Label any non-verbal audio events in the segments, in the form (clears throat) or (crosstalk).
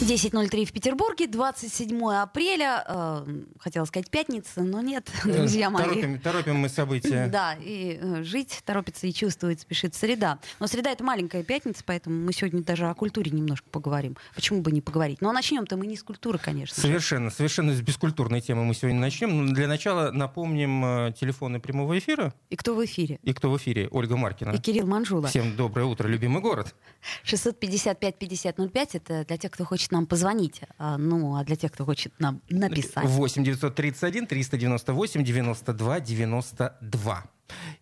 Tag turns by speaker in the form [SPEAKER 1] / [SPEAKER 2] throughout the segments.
[SPEAKER 1] 10.03 в Петербурге, 27 апреля. Э, хотела сказать пятница, но нет, (laughs) друзья мои.
[SPEAKER 2] Торопим, торопим мы события. (laughs)
[SPEAKER 1] Да, и э, жить торопится и чувствует, спешит среда. Но среда — это маленькая пятница, поэтому мы сегодня даже о культуре немножко поговорим. Почему бы не поговорить? Но начнем-то мы не с культуры, конечно.
[SPEAKER 2] Совершенно, совершенно с бескультурной темы мы сегодня начнем. Но для начала напомним э, телефоны прямого эфира.
[SPEAKER 1] И кто в эфире?
[SPEAKER 2] И кто в эфире? Ольга Маркина.
[SPEAKER 1] И Кирилл Манжула.
[SPEAKER 2] Всем доброе утро, любимый город.
[SPEAKER 1] 655-5005 — это для тех, кто хочет нам позвонить. А, Ну, а для тех, кто хочет нам написать.
[SPEAKER 2] 8 931 398 92 92.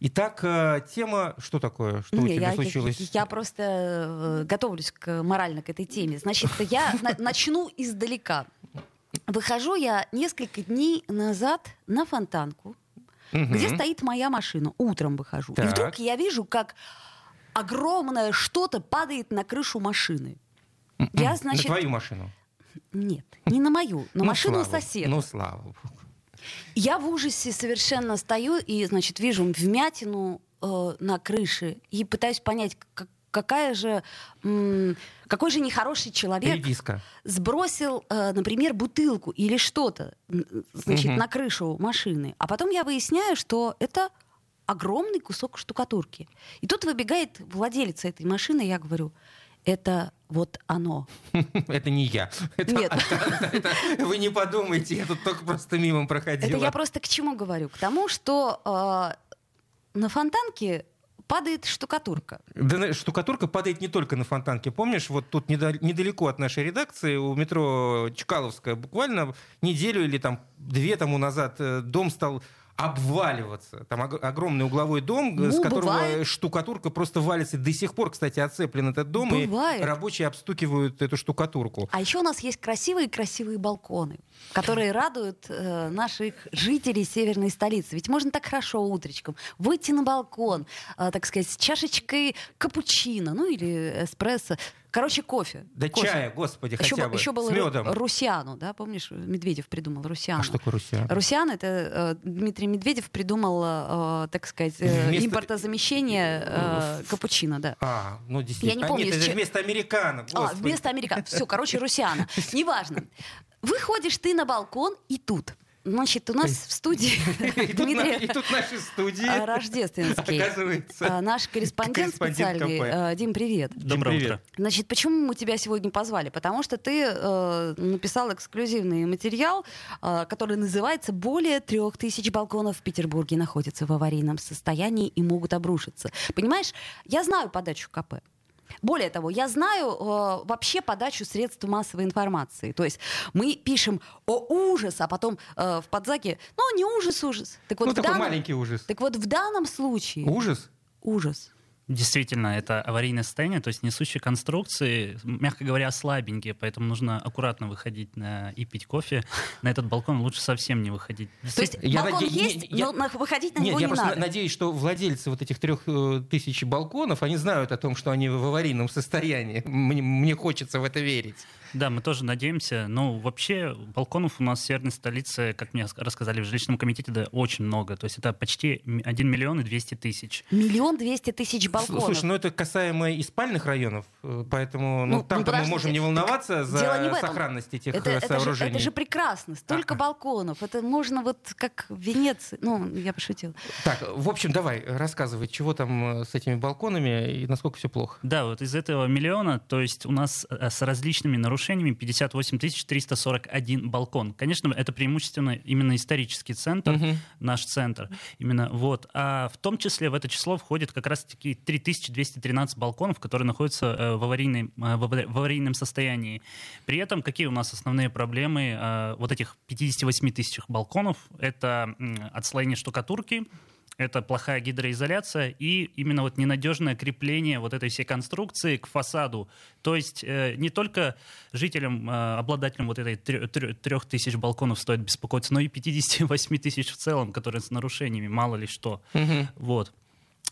[SPEAKER 2] Итак, э, тема, что такое? Что у
[SPEAKER 1] Не,
[SPEAKER 2] тебя
[SPEAKER 1] я,
[SPEAKER 2] случилось?
[SPEAKER 1] Я, я просто э, готовлюсь к, морально к этой теме. Значит, я (laughs) на- начну издалека. Выхожу я несколько дней назад на фонтанку, где стоит моя машина. Утром выхожу.
[SPEAKER 2] Так.
[SPEAKER 1] И вдруг я вижу, как огромное что-то падает на крышу машины. Я,
[SPEAKER 2] На
[SPEAKER 1] значит...
[SPEAKER 2] твою машину.
[SPEAKER 1] Нет, не на мою, на
[SPEAKER 2] Ну,
[SPEAKER 1] машину
[SPEAKER 2] слава-
[SPEAKER 1] соседа.
[SPEAKER 2] Ну, слава богу.
[SPEAKER 1] Я в ужасе совершенно стою и, значит, вижу вмятину э, на крыше и пытаюсь понять, как- какая же, м, какой же нехороший человек
[SPEAKER 2] Редиска.
[SPEAKER 1] сбросил, э, например, бутылку или что-то, значит,
[SPEAKER 2] Мгм.
[SPEAKER 1] на крышу машины. А потом я выясняю, что это огромный кусок штукатурки. И тут выбегает владелец этой машины, я говорю, это вот оно. (laughs)
[SPEAKER 2] Это не я. Это-
[SPEAKER 1] Нет. (laughs)
[SPEAKER 2] это- Вы не подумайте, я тут только просто мимо проходила.
[SPEAKER 1] Это я просто к чему говорю? К тому, что э, на фонтанке падает штукатурка.
[SPEAKER 2] Да, штукатурка падает не только на фонтанке. Помнишь, вот тут недал- недалеко от нашей редакции, у метро Чкаловская, буквально неделю или там две тому назад э, дом стал обваливаться. Там ог- огромный угловой дом, э, с
[SPEAKER 1] Ну,
[SPEAKER 2] которого
[SPEAKER 1] бывает.
[SPEAKER 2] штукатурка просто валится. До сих пор, кстати, оцеплен этот дом,
[SPEAKER 1] Бывает.
[SPEAKER 2] и рабочие обстукивают эту штукатурку.
[SPEAKER 1] А еще у нас есть красивые-красивые балконы, которые радуют э, наших жителей северной столицы. Ведь можно так хорошо утречком выйти на балкон, э, так сказать, с чашечкой капучино, ну или эспрессо. Короче, кофе.
[SPEAKER 2] Да
[SPEAKER 1] кофе.
[SPEAKER 2] чая, господи,
[SPEAKER 1] Еще,
[SPEAKER 2] хотя бы.
[SPEAKER 1] еще был
[SPEAKER 2] с медом.
[SPEAKER 1] ру- русиану, да, помнишь, Медведев придумал русиану.
[SPEAKER 2] А что такое русиан?
[SPEAKER 1] Русиан это э, Дмитрий Медведев придумал, э, так сказать, э,
[SPEAKER 2] Вместо-
[SPEAKER 1] импортозамещение э, капучино, да.
[SPEAKER 2] А, ну действительно.
[SPEAKER 1] Я не
[SPEAKER 2] А,
[SPEAKER 1] помню,
[SPEAKER 2] нет, это
[SPEAKER 1] чем-
[SPEAKER 2] вместо американо.
[SPEAKER 1] А, вместо американо. Все, короче, русиана. (laughs) Неважно. Выходишь ты на балкон, и тут. Значит, у нас в студии (laughs)
[SPEAKER 2] И на- и
[SPEAKER 1] Дмитрий
[SPEAKER 2] тут наши студии. (laughs)
[SPEAKER 1] Рождественский.
[SPEAKER 2] Оказывается.
[SPEAKER 1] А, Наш корреспондент
[SPEAKER 2] Корреспондент
[SPEAKER 1] специальный.
[SPEAKER 2] КП.
[SPEAKER 1] А, Дим, привет.
[SPEAKER 3] Доброе утро.
[SPEAKER 1] Значит, почему мы тебя сегодня позвали? Потому что ты э, написал эксклюзивный материал, э, который называется «Более трех тысяч балконов в Петербурге находятся в аварийном состоянии и могут обрушиться». Понимаешь, я знаю подачу КП. Более того, я знаю э, вообще подачу средств массовой информации. То есть мы пишем «О, ужас!», а потом э, в подзаке «Ну, не ужас, ужас». Так вот,
[SPEAKER 2] Ну,
[SPEAKER 1] в
[SPEAKER 2] такой
[SPEAKER 1] данном-
[SPEAKER 2] маленький ужас.
[SPEAKER 1] так вот в данном случае
[SPEAKER 2] Ужас?
[SPEAKER 1] ужас.
[SPEAKER 3] Действительно, это аварийное состояние, то есть несущие конструкции, мягко говоря, слабенькие, поэтому нужно аккуратно выходить на, и пить кофе. На этот балкон лучше совсем не выходить.
[SPEAKER 1] То есть
[SPEAKER 2] Я
[SPEAKER 1] балкон
[SPEAKER 2] наде-
[SPEAKER 1] есть,
[SPEAKER 2] я-
[SPEAKER 1] но выходить на
[SPEAKER 2] Нет,
[SPEAKER 1] него
[SPEAKER 2] я
[SPEAKER 1] не
[SPEAKER 2] просто
[SPEAKER 1] надо.
[SPEAKER 2] надеюсь, что владельцы вот этих трех э, тысяч балконов, они знают о том, что они в аварийном состоянии. Мне, мне хочется в это верить.
[SPEAKER 3] Да, мы тоже надеемся. Но вообще балконов у нас в северной столице, как мне рассказали в жилищном комитете, да, очень много. То есть это почти 1 миллион и 200 тысяч.
[SPEAKER 1] Миллион двести тысяч балконов.
[SPEAKER 2] Слушай, ну это касаемо и спальных районов, э, поэтому ну,
[SPEAKER 1] Ну,
[SPEAKER 2] там
[SPEAKER 1] ну,
[SPEAKER 2] мы можем не волноваться за
[SPEAKER 1] дело не в этом.
[SPEAKER 2] сохранность этих
[SPEAKER 1] это, это же,
[SPEAKER 2] сооружений.
[SPEAKER 1] это же прекрасно. Столько
[SPEAKER 2] А.
[SPEAKER 1] балконов. Это можно вот как венец. Ну, я пошутила.
[SPEAKER 2] Так, в общем, давай, рассказывай, чего там э, с этими балконами и насколько все плохо.
[SPEAKER 3] Да, вот из этого миллиона, то есть у нас э, с различными нарушениями 58 341 балкон. Конечно, это преимущественно именно исторический центр,
[SPEAKER 2] Мгм.
[SPEAKER 3] наш центр. Именно вот. А в том числе в это число входит как раз-таки 3213 балконов, которые находятся э, в, аварийной, э, в авари- в аварийном состоянии. При этом какие у нас основные проблемы э, вот этих 58 тысяч балконов? Это отслоение штукатурки, это плохая гидроизоляция и именно вот ненадежное крепление вот этой всей конструкции к фасаду. То есть э, не только жителям, э, обладателям вот этой трех тысяч балконов стоит беспокоиться, но и 58 тысяч в целом, которые с нарушениями, мало ли что. Вот.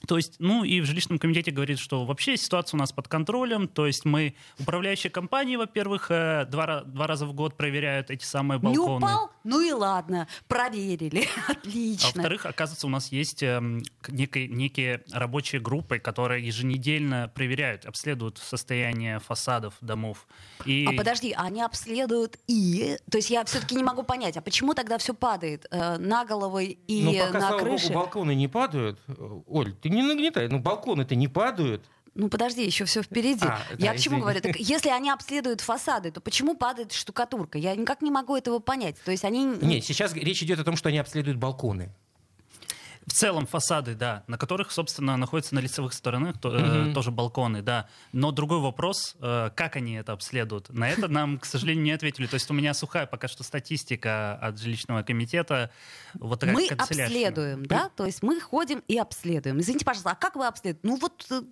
[SPEAKER 3] То есть, ну и в жилищном комитете говорит, что вообще ситуация у нас под контролем, то есть мы, управляющие компании, во-первых, э, два, два раза в год проверяют эти самые балконы.
[SPEAKER 1] Не упал? Ну и ладно, проверили, (laughs) отлично.
[SPEAKER 3] А во-вторых, оказывается, у нас есть э, некие, некие рабочие группы, которые еженедельно проверяют, обследуют состояние фасадов домов.
[SPEAKER 1] И... А подожди, они обследуют и... То есть я все-таки не могу понять, а почему тогда все падает э, на головы и
[SPEAKER 2] ну, пока,
[SPEAKER 1] на
[SPEAKER 2] слава
[SPEAKER 1] крыши?
[SPEAKER 2] Богу, балконы не падают. Оль, ты не нагнетай. Ну, балконы-то не падают.
[SPEAKER 1] Ну подожди, еще все впереди. А, я да, к чему извини. говорю? Так, если они обследуют фасады, то почему падает штукатурка? Я никак не могу этого понять. То есть они...
[SPEAKER 2] Нет, сейчас речь идет о том, что они обследуют балконы.
[SPEAKER 3] В целом фасады, да, на которых, собственно, находятся на лицевых сторонах то, э, тоже балконы, да. Но другой вопрос, э, как они это обследуют. На это нам, к сожалению, не ответили. То есть у меня сухая пока что статистика от жилищного комитета. Вот
[SPEAKER 1] мы обследуем, да? То есть мы ходим и обследуем. Извините, пожалуйста, а как вы обследуете? Ну вот э,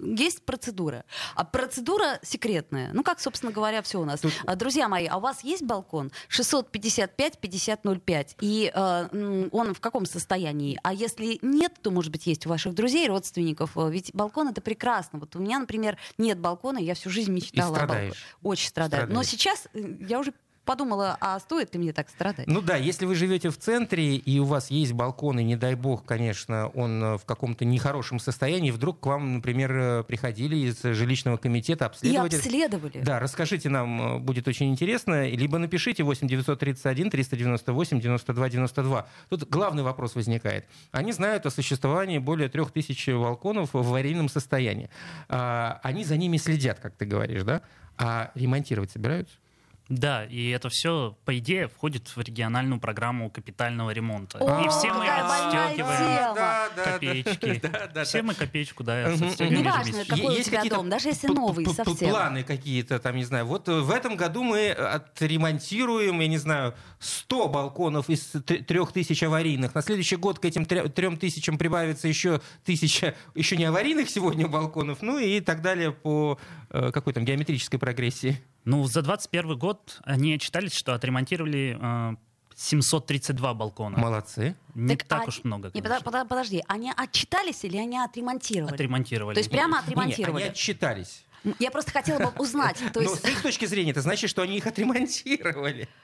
[SPEAKER 1] есть процедура. А процедура секретная. Ну как, собственно говоря, все у нас. Тут... А, друзья мои, а у вас есть балкон? 655-5005. И э, он в каком состоянии? А если нет, то, может быть, есть у ваших друзей, родственников. Э, ведь балкон это прекрасно. Вот у меня, например, нет балкона, я всю жизнь мечтала
[SPEAKER 2] о балконе.
[SPEAKER 1] Очень страдаю. Страдаешь. Но сейчас э, я уже подумала, а стоит ли мне так страдать?
[SPEAKER 2] Ну да, если вы живете в центре и у вас есть балкон, и не дай бог, конечно, он э, в каком-то нехорошем состоянии, вдруг к вам, например, э, приходили из жилищного комитета обследовать.
[SPEAKER 1] И обследовали.
[SPEAKER 2] Да, расскажите нам, э, будет очень интересно. Либо напишите 8 931 398 92 92. Тут главный вопрос возникает. Они знают о существовании более трех тысяч балконов в аварийном состоянии. А, они за ними следят, как ты говоришь, да? А ремонтировать собираются?
[SPEAKER 3] Да, и это все, по идее, входит в региональную программу капитального ремонта. О, и все мы отстегиваем да, копеечки. (laughs) Да, да, все мы копеечку, да,
[SPEAKER 1] Неважно, какой у тебя дом, даже если новый совсем.
[SPEAKER 2] Планы какие-то там, не знаю. Вот в этом году мы отремонтируем, я не знаю, 100 балконов из 3000 аварийных. На следующий год к этим 3000 прибавится еще тысяча еще не аварийных сегодня балконов, ну и так далее по э, какой там геометрической прогрессии.
[SPEAKER 3] Ну, за 21 год они отчитались, что отремонтировали э, 732 балкона.
[SPEAKER 2] Молодцы.
[SPEAKER 3] Не так, так а, уж много.
[SPEAKER 1] Не, подожди, они отчитались или они отремонтировали?
[SPEAKER 3] Отремонтировали.
[SPEAKER 1] То есть прямо отремонтировали?
[SPEAKER 2] Не, они отчитались.
[SPEAKER 1] Я просто хотела бы узнать.
[SPEAKER 2] То есть... Но с их точки зрения, это значит, что они их отремонтировали. Вот. (laughs)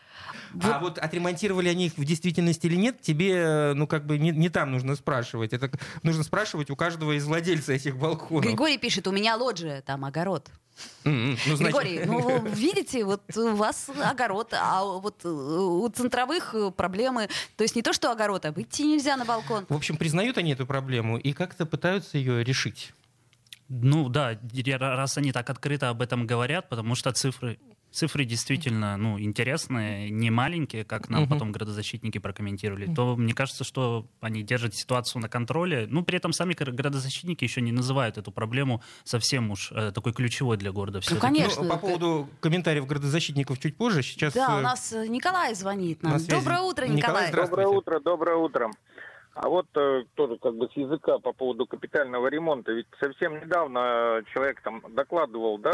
[SPEAKER 2] А вот отремонтировали они их в действительности или нет, тебе, ну, как бы не, не там нужно спрашивать. Это нужно спрашивать у каждого из владельцев этих балконов.
[SPEAKER 1] Григорий пишет, у меня лоджия, там огород.
[SPEAKER 2] Mm-hmm. Ну, значит...
[SPEAKER 1] Григорий, ну, видите, вот у вас огород, а вот э, у центровых проблемы. То есть не то, что огород, а выйти нельзя на балкон.
[SPEAKER 2] В общем, признают они эту проблему и как-то пытаются ее решить.
[SPEAKER 3] Ну да, раз они так открыто об этом говорят, потому что цифры цифры действительно ну, интересные, не маленькие, как нам угу. потом градозащитники прокомментировали, то мне кажется, что они держат ситуацию на контроле. Ну, при этом сами градозащитники еще не называют эту проблему совсем уж э, такой ключевой для города.
[SPEAKER 1] Ну, конечно.
[SPEAKER 2] Ну, по поводу комментариев градозащитников чуть позже. Сейчас,
[SPEAKER 1] да, у э, нас э, Николай звонит нам. Доброе утро, Николай.
[SPEAKER 4] Николай доброе утро, доброе утро. А вот э, тоже как бы с языка по поводу капитального ремонта. Ведь совсем недавно человек там докладывал, да,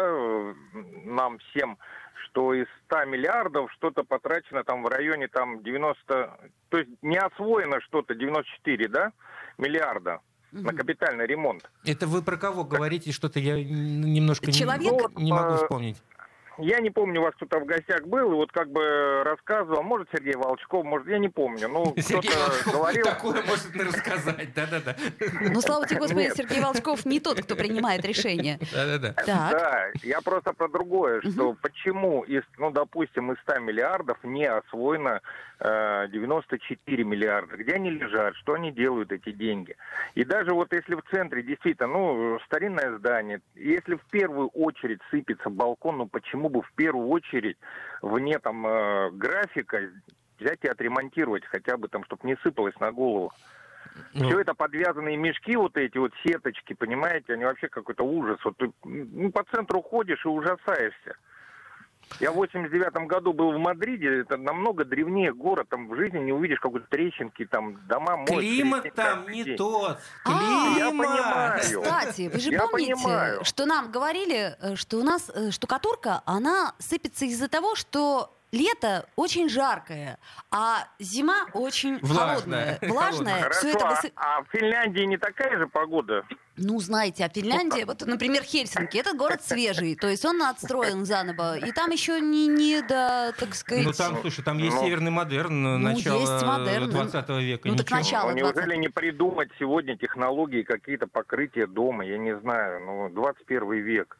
[SPEAKER 4] нам всем, что из 100 миллиардов что-то потрачено там в районе там 90, то есть не освоено что-то 94, да, миллиарда на капитальный ремонт.
[SPEAKER 2] Это вы про кого говорите? Что-то я немножко Человек... не, не могу э, вспомнить.
[SPEAKER 4] Я не помню, у вас кто-то в гостях был, и вот как бы рассказывал, может, Сергей Волчков, может, я не помню. Ну, (laughs)
[SPEAKER 2] Сергей Волчков говорил... такое может рассказать, да-да-да.
[SPEAKER 1] Ну, слава тебе, Господи, Сергей Волчков не тот, кто принимает решение.
[SPEAKER 2] Да-да-да.
[SPEAKER 4] Да, я просто про другое, что почему, из, ну, допустим, из 100 миллиардов не освоено 94 э, миллиарда. Где они лежат? Что они делают, эти деньги? И даже вот если в центре действительно, ну, старинное здание, если в первую очередь сыпется балкон, ну почему бы в первую очередь вне там э, графика взять и отремонтировать хотя бы там, чтобы не сыпалось на голову? Ну. Все это подвязанные мешки, вот эти вот сеточки, понимаете, они вообще какой-то ужас. Вот ты ну, по центру ходишь и ужасаешься. Я в 89 году был в Мадриде, это намного древнее город, там в жизни не увидишь какой-то трещинки, там дома моют.
[SPEAKER 2] Климат там не день. тот.
[SPEAKER 1] Климат. Я понимаю. Кстати, вы же я помните, понимаю. что нам говорили, э, что у нас э, штукатурка, она сыпется из-за того, что лето очень жаркое, а зима очень
[SPEAKER 2] Влажная.
[SPEAKER 1] холодная, влажная.
[SPEAKER 4] Хорошо,
[SPEAKER 1] Все это
[SPEAKER 4] а, а в Финляндии не такая же погода?
[SPEAKER 1] Ну, знаете, а Финляндия, вот, например, Хельсинки, это город свежий, то есть он отстроен заново, и там еще не, не до, так сказать...
[SPEAKER 2] Ну там, слушай, там есть
[SPEAKER 4] Ну,
[SPEAKER 2] северный модерн
[SPEAKER 1] ну,
[SPEAKER 2] начала
[SPEAKER 1] есть модерн, ну,
[SPEAKER 2] 20 века.
[SPEAKER 1] ну, так начало.
[SPEAKER 4] Ну,
[SPEAKER 1] 20.
[SPEAKER 4] неужели не придумать сегодня технологии, какие-то покрытия дома? Я не знаю. Ну, 21 век.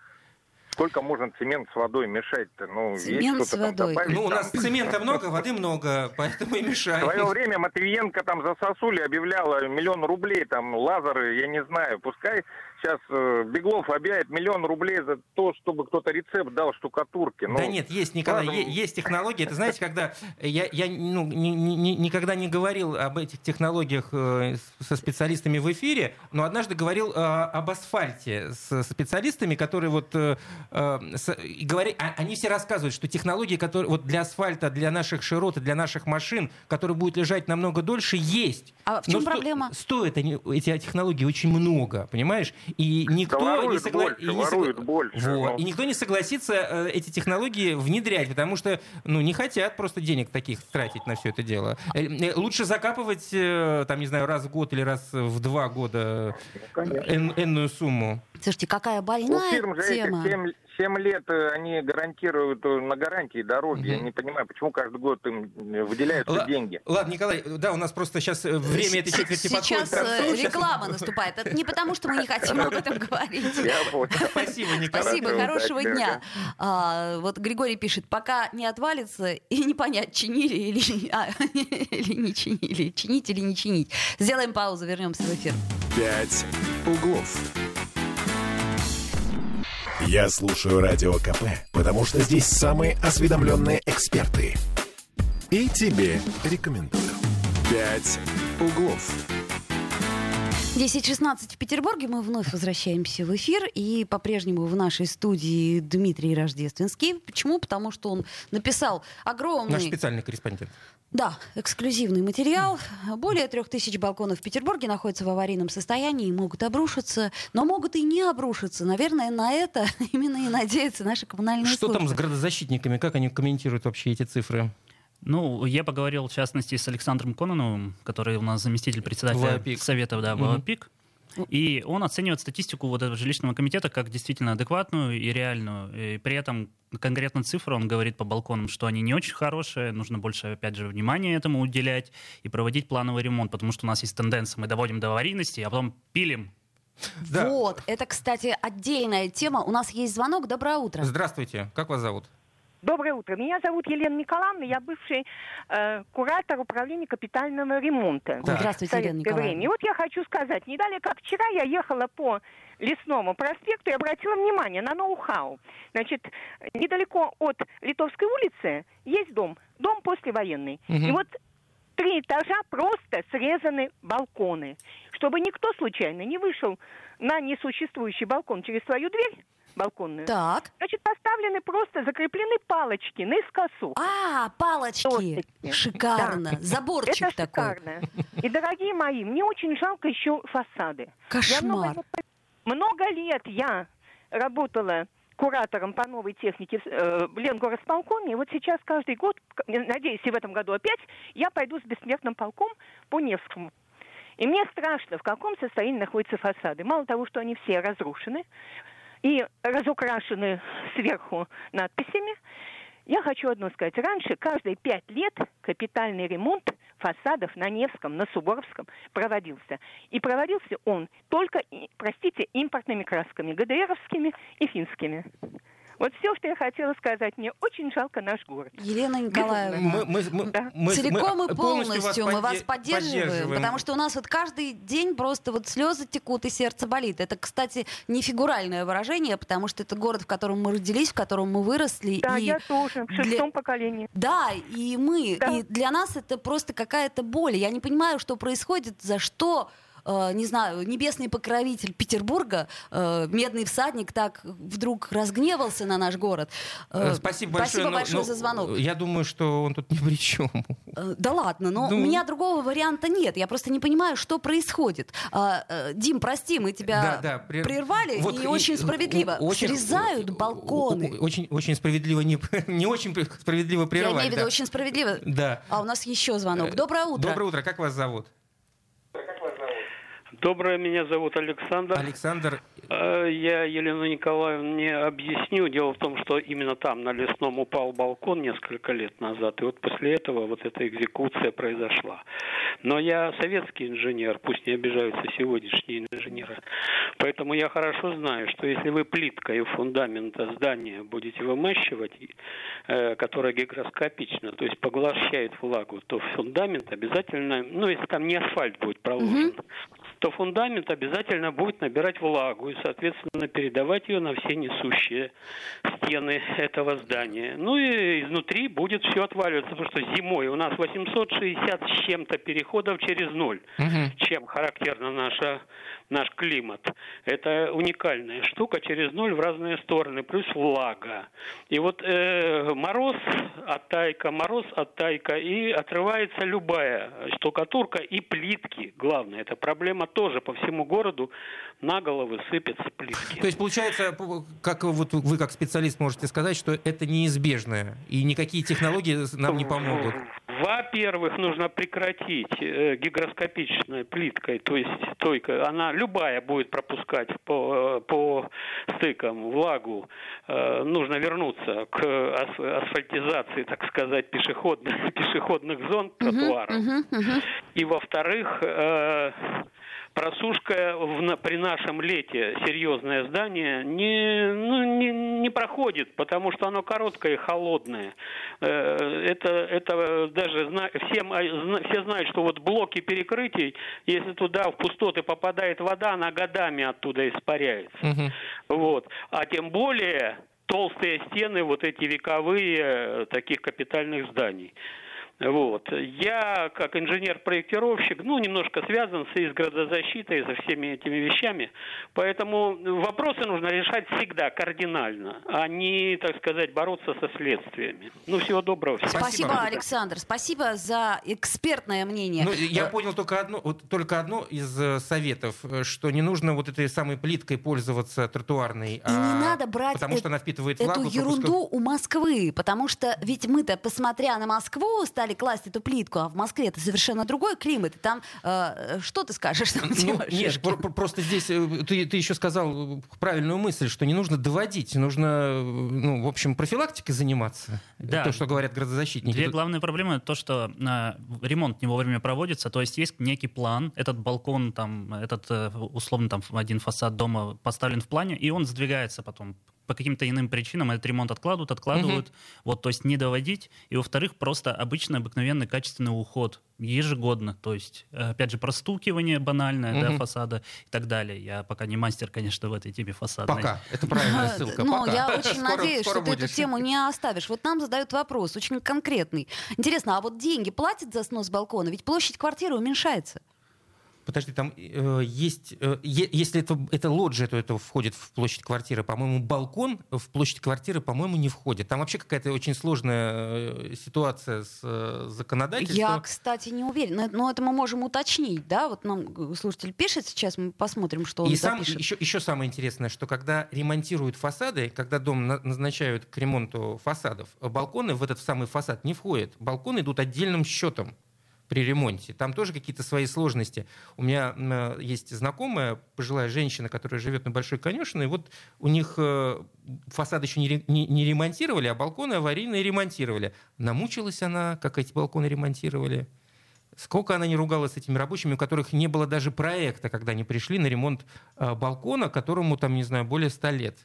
[SPEAKER 4] Сколько можно цемент с водой мешать-то? Ну, есть
[SPEAKER 1] Цемент
[SPEAKER 4] что-то
[SPEAKER 1] с водой.
[SPEAKER 4] добавить
[SPEAKER 2] Ну, у
[SPEAKER 4] там?
[SPEAKER 2] нас цемента (laughs) много, воды много, поэтому и
[SPEAKER 4] В
[SPEAKER 2] мешает.
[SPEAKER 4] свое время Матвиенко там за сосули объявляла миллион рублей, там лазеры, я не знаю. Пускай сейчас э, Беглов объявит миллион рублей за то, чтобы кто-то рецепт дал штукатурки. Ну,
[SPEAKER 2] Да нет, есть, Николай,
[SPEAKER 4] ладно.
[SPEAKER 2] есть технологии. Это знаете, когда я, я ну, ни- ни- ни- никогда не говорил об этих технологиях э, со специалистами в эфире, но однажды говорил э, об асфальте с специалистами, которые вот э, э, говори- а- они все рассказывают, что технологии, которые вот для асфальта, для наших широт и для наших машин, которые будут лежать намного дольше, есть.
[SPEAKER 1] А в
[SPEAKER 2] Но
[SPEAKER 1] чем
[SPEAKER 2] сто-
[SPEAKER 1] проблема?
[SPEAKER 2] Стоят они, эти технологии очень много, понимаешь? И никто
[SPEAKER 4] Да
[SPEAKER 2] не согла-
[SPEAKER 4] больше,
[SPEAKER 2] и не согла-
[SPEAKER 4] больше,
[SPEAKER 2] Вот.
[SPEAKER 4] ну.
[SPEAKER 2] И никто не согласится э, эти технологии внедрять, потому что ну, не хотят просто денег таких тратить на все это дело. Э, э, Лучше закапывать, там, не знаю, раз в год или раз в два года эн- энную сумму.
[SPEAKER 1] Слушайте, какая
[SPEAKER 4] У
[SPEAKER 1] больная
[SPEAKER 4] фирм же
[SPEAKER 1] тема.
[SPEAKER 4] этих 7, 7 лет э, они гарантируют э, на гарантии дороги. Я
[SPEAKER 2] Мгм.
[SPEAKER 4] не понимаю, почему каждый год им э, выделяются
[SPEAKER 2] Ла-
[SPEAKER 4] деньги.
[SPEAKER 2] Ладно, Николай, да, у нас просто сейчас время этой четверти подходит
[SPEAKER 1] Сейчас реклама наступает. Это не потому, что мы не хотим об этом говорить.
[SPEAKER 4] Я понял.
[SPEAKER 2] Спасибо, Николай.
[SPEAKER 1] Спасибо, хорошего
[SPEAKER 4] удачи,
[SPEAKER 1] дня. А, вот Григорий пишет, пока не отвалится и не понять, чинили или, а, (laughs) или не чинили, чинить или не чинить. Сделаем паузу, вернемся в эфир.
[SPEAKER 5] «Пять углов». Я слушаю Радио КП, потому что здесь самые осведомленные эксперты. И тебе рекомендую. «Пять углов».
[SPEAKER 1] 10.16 в Петербурге. Мы вновь возвращаемся в эфир. И по-прежнему в нашей студии Дмитрий Рождественский. Почему? Потому что он написал огромный...
[SPEAKER 2] Наш специальный корреспондент.
[SPEAKER 1] Да, эксклюзивный материал. Более трех тысяч балконов в Петербурге находятся в аварийном состоянии и могут обрушиться, но могут и не обрушиться. Наверное, на это (laughs) именно и надеются наши коммунальные
[SPEAKER 2] Что
[SPEAKER 1] службы.
[SPEAKER 2] там с градозащитниками? Как они комментируют вообще эти цифры?
[SPEAKER 3] Ну, я поговорил, в частности, с Александром Кононовым, который у нас заместитель председателя
[SPEAKER 2] ВАПИК.
[SPEAKER 3] Совета да. ВАПИК. И он оценивает статистику вот этого жилищного комитета как действительно адекватную и реальную. И при этом конкретно цифры он говорит по балконам, что они не очень хорошие, нужно больше, опять же, внимания этому уделять и проводить плановый ремонт, потому что у нас есть тенденция, мы доводим до аварийности, а потом пилим.
[SPEAKER 2] Да.
[SPEAKER 1] Вот, это, кстати, отдельная тема. У нас есть звонок. Доброе утро.
[SPEAKER 2] Здравствуйте, как вас зовут?
[SPEAKER 6] Доброе утро. Меня зовут Елена Николаевна. Я бывший э, куратор управления капитального ремонта.
[SPEAKER 2] Так.
[SPEAKER 1] Здравствуйте, Елена
[SPEAKER 6] советское время. И
[SPEAKER 1] Николаевна.
[SPEAKER 6] вот я хочу сказать, не далее как вчера я ехала по Лесному проспекту и обратила внимание на ноу-хау. Значит, недалеко от Литовской улицы есть дом, дом послевоенный.
[SPEAKER 2] Мгм.
[SPEAKER 6] И вот три этажа просто срезаны балконы, чтобы никто случайно не вышел на несуществующий балкон через свою дверь балконную.
[SPEAKER 1] Так.
[SPEAKER 6] Значит, поставлены просто, закреплены палочки наискосу.
[SPEAKER 1] А, палочки.
[SPEAKER 6] Толстенькие.
[SPEAKER 1] Шикарно.
[SPEAKER 6] Да.
[SPEAKER 1] Заборчик
[SPEAKER 6] Это
[SPEAKER 1] такой.
[SPEAKER 6] шикарно. И, дорогие мои, мне очень жалко еще фасады. Я много,
[SPEAKER 1] Кошмар.
[SPEAKER 6] много лет я работала куратором по новой технике э, в Ленгоросполкоме. И вот сейчас каждый год, надеюсь, и в этом году опять, я пойду с бессмертным полком по Невскому. И мне страшно, в каком состоянии находятся фасады. Мало того, что они все разрушены и разукрашены сверху надписями, я хочу одно сказать. Раньше каждые пять лет капитальный ремонт фасадов на Невском, на Суворовском проводился. И проводился он только, простите, импортными красками, ГДРовскими и финскими. Вот все, что я хотела сказать. Мне очень жалко наш город.
[SPEAKER 1] Елена Николаевна.
[SPEAKER 2] Мы, мы- мы-
[SPEAKER 6] Да.
[SPEAKER 2] мы-
[SPEAKER 1] Целиком
[SPEAKER 2] мы
[SPEAKER 1] и полностью мы вас
[SPEAKER 2] подде-
[SPEAKER 1] поддерживаем, потому что у нас вот каждый день просто вот слезы текут и сердце болит. Это, кстати, не фигуральное выражение, потому что это город, в котором мы родились, в котором мы выросли.
[SPEAKER 6] Да,
[SPEAKER 1] и...
[SPEAKER 6] я тоже в
[SPEAKER 1] для-
[SPEAKER 6] шестом поколении.
[SPEAKER 1] Да, и мы.
[SPEAKER 6] Да.
[SPEAKER 1] И для нас это просто какая-то боль. Я не понимаю, что происходит, за что э, не знаю, небесный покровитель Петербурга, э, медный всадник, так вдруг разгневался на наш город.
[SPEAKER 2] Э, спасибо большое,
[SPEAKER 1] Спасибо
[SPEAKER 2] но-
[SPEAKER 1] большое
[SPEAKER 2] но
[SPEAKER 1] за звонок.
[SPEAKER 2] Я думаю, что он тут ни при чем.
[SPEAKER 1] Э, Да ладно, но
[SPEAKER 2] Ну.
[SPEAKER 1] у меня другого варианта нет. Я просто не понимаю, что происходит. Э, Дим, прости, мы тебя
[SPEAKER 2] Да, да, прер-
[SPEAKER 1] прервали,
[SPEAKER 2] Вот
[SPEAKER 1] и, очень справедливо.
[SPEAKER 2] очень-
[SPEAKER 1] Срезают балконы.
[SPEAKER 2] Очень, очень справедливо, не, (laughs) не очень справедливо
[SPEAKER 1] Я
[SPEAKER 2] прервали.
[SPEAKER 1] имею в виду
[SPEAKER 2] да.
[SPEAKER 1] очень справедливо.
[SPEAKER 2] Да.
[SPEAKER 1] А у нас еще звонок. Доброе утро.
[SPEAKER 2] Доброе утро. Как вас зовут?
[SPEAKER 7] Доброе, меня зовут Александр.
[SPEAKER 2] Александр.
[SPEAKER 7] Э, Я Елену Николаевне объясню. Дело в том, что именно там, на Лесном, упал балкон несколько лет назад. И вот после этого вот эта экзекуция произошла. Но я советский инженер, пусть не обижаются сегодняшние инженеры. Поэтому я хорошо знаю, что если вы плиткой фундамента здания будете вымащивать, э, которая гигроскопична, то есть поглощает влагу, то фундамент обязательно, ну если там не асфальт будет проложен, то фундамент обязательно будет набирать влагу и, соответственно, передавать ее на все несущие стены этого здания. Ну и изнутри будет все отваливаться, потому что зимой у нас 860 с чем-то переходов через ноль
[SPEAKER 2] Мгм.
[SPEAKER 7] чем характерна наша, наш климат. Это уникальная штука через ноль в разные стороны, плюс влага. И вот э, мороз, оттайка, мороз, оттайка, и отрывается любая штукатурка и плитки. Главное, эта проблема тоже по всему городу на головы сыпятся плитки.
[SPEAKER 2] То есть получается, как вот вы как специалист можете сказать, что это неизбежно и никакие технологии нам не помогут.
[SPEAKER 7] Во-первых, нужно прекратить э, гигроскопичной плиткой, то есть стойка. Она любая будет пропускать по, э, по стыкам влагу. Э, нужно вернуться к ас- асфальтизации, так сказать, пешеходных, (laughs) пешеходных зон, тротуаров.
[SPEAKER 1] Мгм, мгм.
[SPEAKER 7] И во-вторых, э, просушка в, при нашем лете серьезное здание не, ну, не, не проходит, потому что оно короткое и холодное. Э, это, это даже зна- всем, все знают, что вот блоки перекрытий, если туда в пустоты попадает вода, она годами оттуда испаряется.
[SPEAKER 2] Мгм.
[SPEAKER 7] Вот. А тем более толстые стены, вот эти вековые э, таких капитальных зданий. Вот. Я, как инженер-проектировщик, ну, немножко связан с, и с градозащитой, со всеми этими вещами. Поэтому вопросы нужно решать всегда кардинально, а не, так сказать, бороться со следствиями. Ну, всего доброго. всем.
[SPEAKER 1] Спасибо,
[SPEAKER 2] Спасибо.
[SPEAKER 1] Александр. Спасибо за экспертное мнение.
[SPEAKER 2] Ну, я понял только одно, вот только одно из э, советов, э, что не нужно вот этой самой плиткой пользоваться тротуарной.
[SPEAKER 1] И не надо брать
[SPEAKER 2] потому
[SPEAKER 1] э-
[SPEAKER 2] что она впитывает
[SPEAKER 1] эту
[SPEAKER 2] влагу.
[SPEAKER 1] ерунду у Москвы, потому что ведь мы-то, посмотря на Москву, стали класть эту плитку, а в Москве это совершенно другой климат. И там э, что ты скажешь? Там,
[SPEAKER 2] Ну, нет, про- про- просто здесь э, ты, ты еще сказал э, правильную мысль, что не нужно доводить, нужно, э, ну, в общем, профилактикой заниматься.
[SPEAKER 3] Да.
[SPEAKER 2] То, что говорят градозащитники.
[SPEAKER 3] Две главные проблемы то, что э, ремонт не вовремя проводится, то есть есть некий план, этот балкон, там, этот э, условно там один фасад дома поставлен в плане, и он сдвигается потом по каким-то иным причинам этот ремонт откладывают, откладывают, вот, то есть не доводить, и во-вторых, просто обычный, обыкновенный, качественный уход ежегодно, то есть, э, опять же, простукивание банальное, да,
[SPEAKER 2] Мгм.
[SPEAKER 3] фасада и так далее. Я пока не мастер, конечно, в этой теме фасадной.
[SPEAKER 2] Пока. Это правильная (laughs) ссылка.
[SPEAKER 1] Ну,
[SPEAKER 2] Пока.
[SPEAKER 1] я (laughs) очень
[SPEAKER 2] Скоро-
[SPEAKER 1] надеюсь,
[SPEAKER 2] скоро
[SPEAKER 1] что ты эту тему не оставишь. Вот нам задают вопрос, очень конкретный. Интересно, а вот деньги платят за снос балкона? Ведь площадь квартиры уменьшается.
[SPEAKER 2] Подожди, там э, есть, э, если это, это лоджия, то это входит в площадь квартиры. По-моему, балкон в площадь квартиры, по-моему, не входит. Там вообще какая-то очень сложная э, ситуация с э, законодательством.
[SPEAKER 1] Я, кстати, не уверена. Но это мы можем уточнить, да? Вот нам э, слушатель пишет сейчас, мы посмотрим, что он
[SPEAKER 2] И сам,
[SPEAKER 1] запишет.
[SPEAKER 2] еще, еще самое интересное, что когда ремонтируют фасады, когда дом на- назначают к ремонту фасадов, балконы в этот самый фасад не входят. Балконы идут отдельным счетом при ремонте. Там тоже какие-то свои сложности. У меня э, есть знакомая пожилая женщина, которая живет на Большой Конюшиной. Вот у них э, фасад еще не, не- не ремонтировали, а балконы аварийные ремонтировали. Намучилась она, как эти балконы ремонтировали. Сколько она не ругалась с этими рабочими, у которых не было даже проекта, когда они пришли на ремонт э, балкона, которому, там, не знаю, более 100 лет.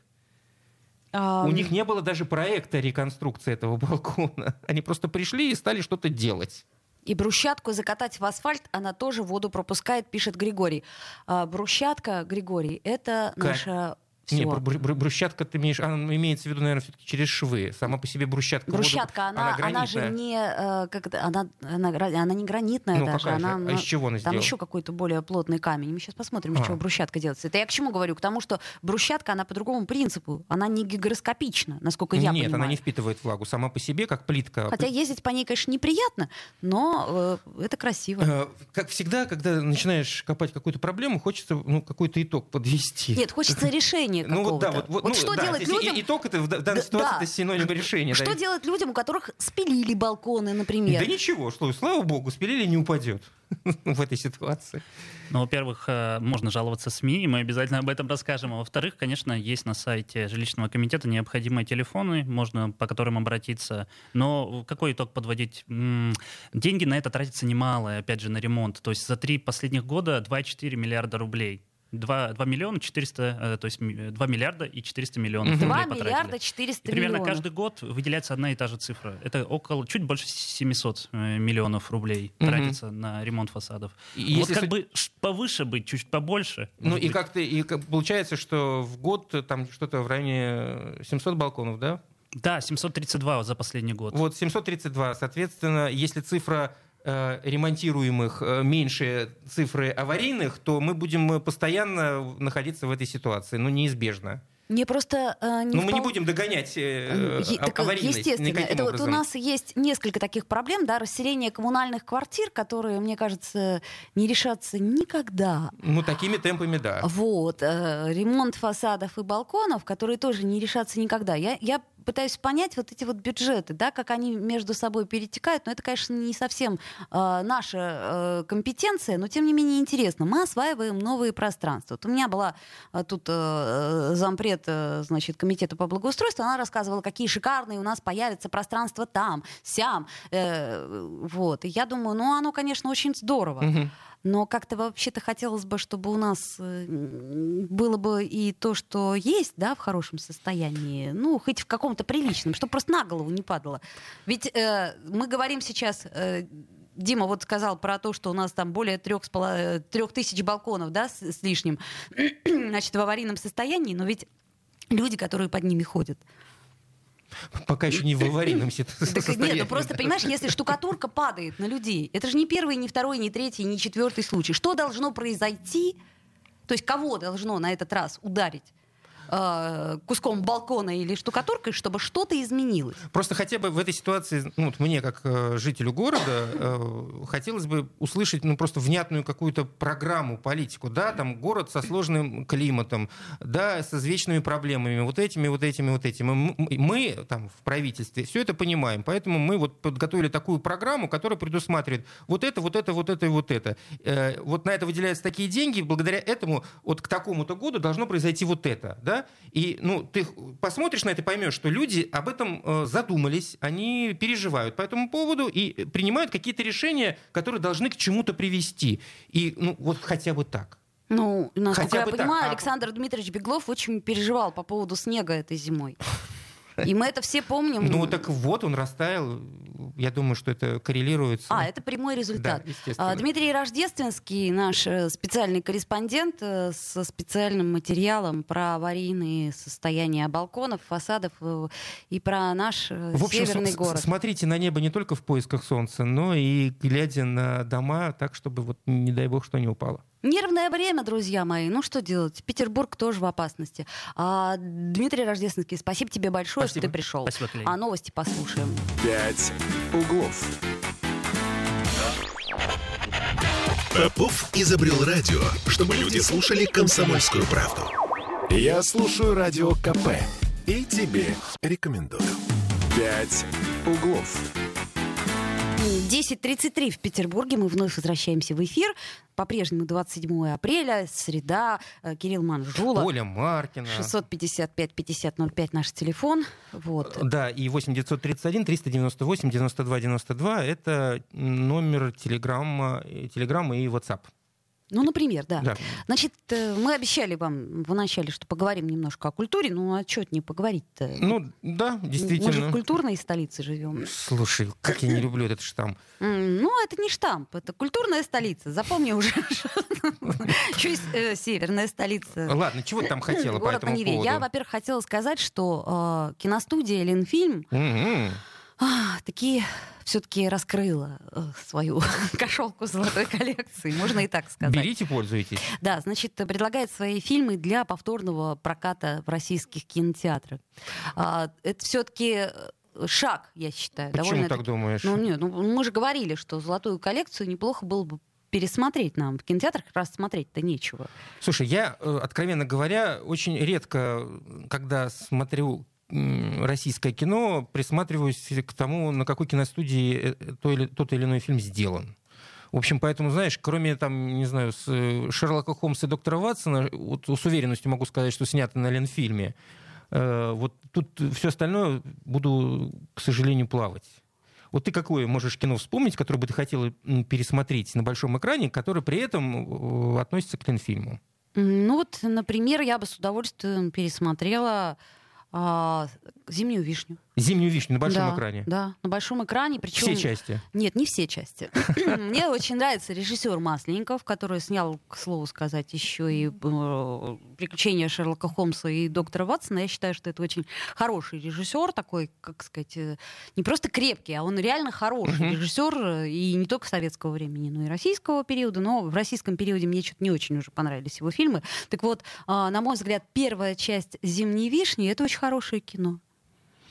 [SPEAKER 1] А,
[SPEAKER 2] У них не было даже проекта реконструкции этого (laughs) балкона. Они просто пришли и стали что-то делать.
[SPEAKER 1] И брусчатку закатать в асфальт, она тоже воду пропускает, пишет Григорий. А, брусчатка, Григорий, это
[SPEAKER 2] Ка-
[SPEAKER 1] наша
[SPEAKER 2] Не,
[SPEAKER 1] Всё.
[SPEAKER 2] бру- бру- брусчатка, ты имеешь, она имеется в виду, наверное, все-таки через швы. Сама по себе брусчатка. воду-
[SPEAKER 1] Брусчатка, она, она, же не, э, как это, она, она, она не гранитная
[SPEAKER 2] Ну,
[SPEAKER 1] даже,
[SPEAKER 2] какая же?
[SPEAKER 1] она,
[SPEAKER 2] А из чего она
[SPEAKER 1] там
[SPEAKER 2] сделана?
[SPEAKER 1] еще какой-то более плотный камень. Мы сейчас посмотрим, из
[SPEAKER 2] А.
[SPEAKER 1] чего брусчатка делается. Это я к чему говорю? К тому, что брусчатка, она по другому принципу, она не гигроскопична, насколько я
[SPEAKER 2] Нет,
[SPEAKER 1] понимаю.
[SPEAKER 2] она не впитывает влагу. Сама по себе, как плитка.
[SPEAKER 1] Хотя ездить по ней, конечно, неприятно, но э, это красиво.
[SPEAKER 2] Э, Как всегда, когда начинаешь копать какую-то проблему, хочется ну, какой-то итог подвести.
[SPEAKER 1] Нет, хочется решения (laughs)
[SPEAKER 2] Ну вот
[SPEAKER 1] какого-то.
[SPEAKER 2] да, вот, вот, ну,
[SPEAKER 1] что
[SPEAKER 2] да,
[SPEAKER 1] делать
[SPEAKER 2] здесь и-
[SPEAKER 1] людям?
[SPEAKER 2] Итог это в данной
[SPEAKER 1] Да,
[SPEAKER 2] ситуации
[SPEAKER 1] да.
[SPEAKER 2] это синоним решения.
[SPEAKER 1] Что
[SPEAKER 2] да.
[SPEAKER 1] делать людям, у которых спилили балконы, например?
[SPEAKER 2] Да ничего, что, слава богу, спилили не упадет (laughs) в этой ситуации.
[SPEAKER 3] Ну, во-первых, э, можно жаловаться СМИ, и мы обязательно об этом расскажем. А во-вторых, конечно, есть на сайте жилищного комитета необходимые телефоны, можно по которым обратиться. Но какой итог подводить? Деньги на это тратятся немало, опять же, на ремонт. То есть за три последних года 2,4 миллиарда рублей. 2, 2 миллиона 400, э, то есть ми- 2 миллиарда и 400 миллионов
[SPEAKER 2] Мгм.
[SPEAKER 3] рублей
[SPEAKER 1] 2
[SPEAKER 3] потратили.
[SPEAKER 1] миллиарда 400
[SPEAKER 3] И примерно
[SPEAKER 1] миллионов.
[SPEAKER 3] каждый год выделяется одна и та же цифра. Это около, чуть больше 700 э, миллионов рублей
[SPEAKER 2] Мгм.
[SPEAKER 3] тратится на ремонт фасадов.
[SPEAKER 2] И
[SPEAKER 3] вот
[SPEAKER 2] если
[SPEAKER 3] как
[SPEAKER 2] суд-
[SPEAKER 3] бы повыше быть, чуть побольше.
[SPEAKER 2] Ну и как-то и как- получается, что в год э, там что-то в районе 700 балконов, да?
[SPEAKER 3] Да, 732 за последний год.
[SPEAKER 2] Вот 732, соответственно, если цифра ремонтируемых э, меньше цифры аварийных, то мы будем э, постоянно находиться в этой ситуации, ну неизбежно.
[SPEAKER 1] Мне просто э, не
[SPEAKER 2] Но мы не
[SPEAKER 1] впол-
[SPEAKER 2] будем догонять э, а-
[SPEAKER 1] так,
[SPEAKER 2] аварийность
[SPEAKER 1] естественно, это вот у нас есть несколько таких проблем, да, расселение коммунальных квартир, которые, мне кажется, не решатся никогда.
[SPEAKER 2] Ну такими темпами, да.
[SPEAKER 1] Вот, э, ремонт фасадов и балконов, которые тоже не решатся никогда. Я, я пытаюсь понять вот эти вот бюджеты, да, как они между собой перетекают, но это, конечно, не совсем э, наша э, компетенция, но тем не менее интересно. Мы осваиваем новые пространства. Вот у меня была э, тут э, зампред, э, значит, комитета по благоустройству, она рассказывала, какие шикарные у нас появятся пространства там, сям, э, вот. И я думаю, ну, оно, конечно, очень здорово.
[SPEAKER 2] Мгм.
[SPEAKER 1] Но как-то вообще-то хотелось бы, чтобы у нас э, было бы и то, что есть, да, в хорошем состоянии, ну, хоть в каком-то приличном, чтобы просто на голову не падало. Ведь э, мы говорим сейчас... э, Дима вот сказал про то, что у нас там более трех, трех тысяч балконов, да, с, с лишним, (clears throat) значит, в аварийном состоянии, но ведь люди, которые под ними ходят.
[SPEAKER 2] Пока еще не в аварийном
[SPEAKER 1] Так нет,
[SPEAKER 2] состоянии.
[SPEAKER 1] ну просто, понимаешь, если штукатурка падает на людей, это же не первый, не второй, не третий, не четвертый случай. Что должно произойти? То есть кого должно на этот раз ударить? Э, куском балкона или штукатуркой, чтобы что-то изменилось.
[SPEAKER 2] Просто хотя бы в этой ситуации, ну, вот мне, как э, жителю города, э, хотелось бы услышать, ну, просто внятную какую-то программу, политику. Да, там город со сложным климатом, да, с извечными проблемами, вот этими, вот этими, вот этими. М- Мы, там, в правительстве все это понимаем, поэтому мы вот подготовили такую программу, которая предусматривает вот это, вот это, вот это и вот это. Э, Вот на это выделяются такие деньги, благодаря этому вот к такому-то году должно произойти вот это, да, и, ну, ты посмотришь на это и поймешь, что люди об этом э, задумались, они переживают по этому поводу и принимают какие-то решения, которые должны к чему-то привести. И, ну, вот хотя бы так.
[SPEAKER 1] Ну, насколько
[SPEAKER 2] Хотя
[SPEAKER 1] я
[SPEAKER 2] так,
[SPEAKER 1] понимаю,
[SPEAKER 2] а-
[SPEAKER 1] Александр Дмитриевич Беглов очень переживал по поводу снега этой зимой. И мы это все помним.
[SPEAKER 2] Ну, так вот, он растаял. Я думаю, что это коррелируется.
[SPEAKER 1] А, это прямой результат.
[SPEAKER 2] Да.
[SPEAKER 1] А, Дмитрий Рождественский, наш э, специальный корреспондент э, со специальным материалом про аварийные состояния балконов, фасадов э, и про наш
[SPEAKER 2] В общем,
[SPEAKER 1] северный город.
[SPEAKER 2] смотрите на небо не только в поисках солнца, но и глядя на дома так, чтобы, вот, не дай бог, что не упало.
[SPEAKER 1] Нервное время, друзья мои. Ну что делать? Петербург тоже в опасности. А, Дмитрий Рождественский, спасибо тебе большое,
[SPEAKER 2] Спасибо.
[SPEAKER 1] что ты пришел.
[SPEAKER 3] Спасибо, Клей.
[SPEAKER 1] А новости послушаем.
[SPEAKER 5] «Пять углов». Попов изобрел радио, чтобы люди слушали комсомольскую правду. Я слушаю радио КП и тебе рекомендую. «Пять углов».
[SPEAKER 1] 10.33 в Петербурге. Мы вновь возвращаемся в эфир. По-прежнему 27 апреля, среда. Э, Кирилл Манжула.
[SPEAKER 2] Оля Маркина.
[SPEAKER 1] 655-5005 наш телефон. Вот.
[SPEAKER 2] Да, и 8 931 398 92 92 это номер телеграмма, э, телеграмма и WhatsApp.
[SPEAKER 1] Ну, например, да.
[SPEAKER 2] Да.
[SPEAKER 1] Значит, э, мы обещали вам в начале, что поговорим немножко о культуре. Ну, а что не поговорить-то?
[SPEAKER 2] Ну, да,
[SPEAKER 1] Мы же в
[SPEAKER 2] действительно.
[SPEAKER 1] культурной столице живем.
[SPEAKER 2] Слушай, как я не люблю этот штамп.
[SPEAKER 1] Ну, это не штамп, это культурная столица. Запомни уже. (laughs) Есть э, северная столица.
[SPEAKER 2] Ладно, чего ты там хотела по этому поводу?
[SPEAKER 1] Я, во-первых, хотела сказать, что э, киностудия Ленфильм. А, такие все-таки раскрыла э, свою (laughs) кошелку золотой коллекции, можно и так сказать.
[SPEAKER 2] Берите, пользуйтесь.
[SPEAKER 1] Да, значит, предлагает свои фильмы для повторного проката в российских кинотеатрах. А, это все-таки шаг, я считаю.
[SPEAKER 2] Почему
[SPEAKER 1] довольно
[SPEAKER 2] так думаешь?
[SPEAKER 1] Ну, нет, ну, мы же говорили, что золотую коллекцию неплохо было бы пересмотреть нам. В кинотеатрах как раз смотреть-то нечего.
[SPEAKER 2] Слушай, я, э, откровенно говоря, очень редко, когда смотрю российское кино, присматриваюсь к тому, на какой киностудии э, то или, тот или иной фильм сделан. В общем, поэтому, знаешь, кроме, там, не знаю, с э, Шерлока Холмса и доктора Ватсона, вот с уверенностью могу сказать, что снято на Ленфильме, э, вот тут все остальное буду, к сожалению, плавать. Вот ты какое можешь кино вспомнить, которое бы ты хотела пересмотреть на большом экране, которое при этом э, относится к Ленфильму?
[SPEAKER 1] Ну вот, например, я бы с удовольствием пересмотрела а, «Зимнюю вишню».
[SPEAKER 2] Зимнюю вишню на большом
[SPEAKER 1] да,
[SPEAKER 2] экране.
[SPEAKER 1] Да, на большом экране. Причем...
[SPEAKER 2] Все части.
[SPEAKER 1] Нет, не все части. (coughs) Мне очень нравится режиссер Масленников, который снял, к слову сказать, еще и э, «Приключения Шерлока Холмса» и «Доктора Ватсона». Я считаю, что это очень хороший режиссер, такой, как сказать, э, не просто крепкий, а он реально хороший режиссер, э, и не только советского времени, но и российского периода. Но в российском периоде мне что-то не очень уже понравились его фильмы. Так вот, а, на мой взгляд, первая часть «Зимней вишни» — это очень хорошее кино.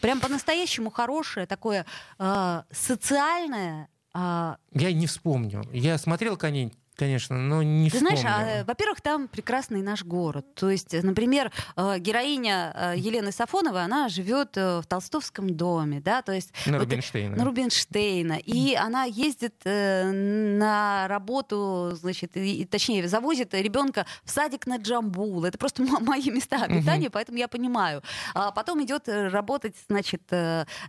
[SPEAKER 1] Прям по-настоящему хорошее, такое а, социальное. а,
[SPEAKER 2] Я не вспомню. Я смотрел коней, конечно, но не
[SPEAKER 1] ты
[SPEAKER 2] вспомню.
[SPEAKER 1] знаешь, а, во-первых, там прекрасный наш город. То есть, э, например, э, героиня э, Елены Сафоновой, она живет в Толстовском доме, да, то есть
[SPEAKER 2] На
[SPEAKER 1] вот,
[SPEAKER 2] Рубинштейна.
[SPEAKER 1] на Рубинштейна. И она ездит на работу, значит, и, точнее, завозит ребенка в садик на Джамбул. Это просто (laughs) мои места обитания, поэтому я понимаю. А потом идет работать, значит,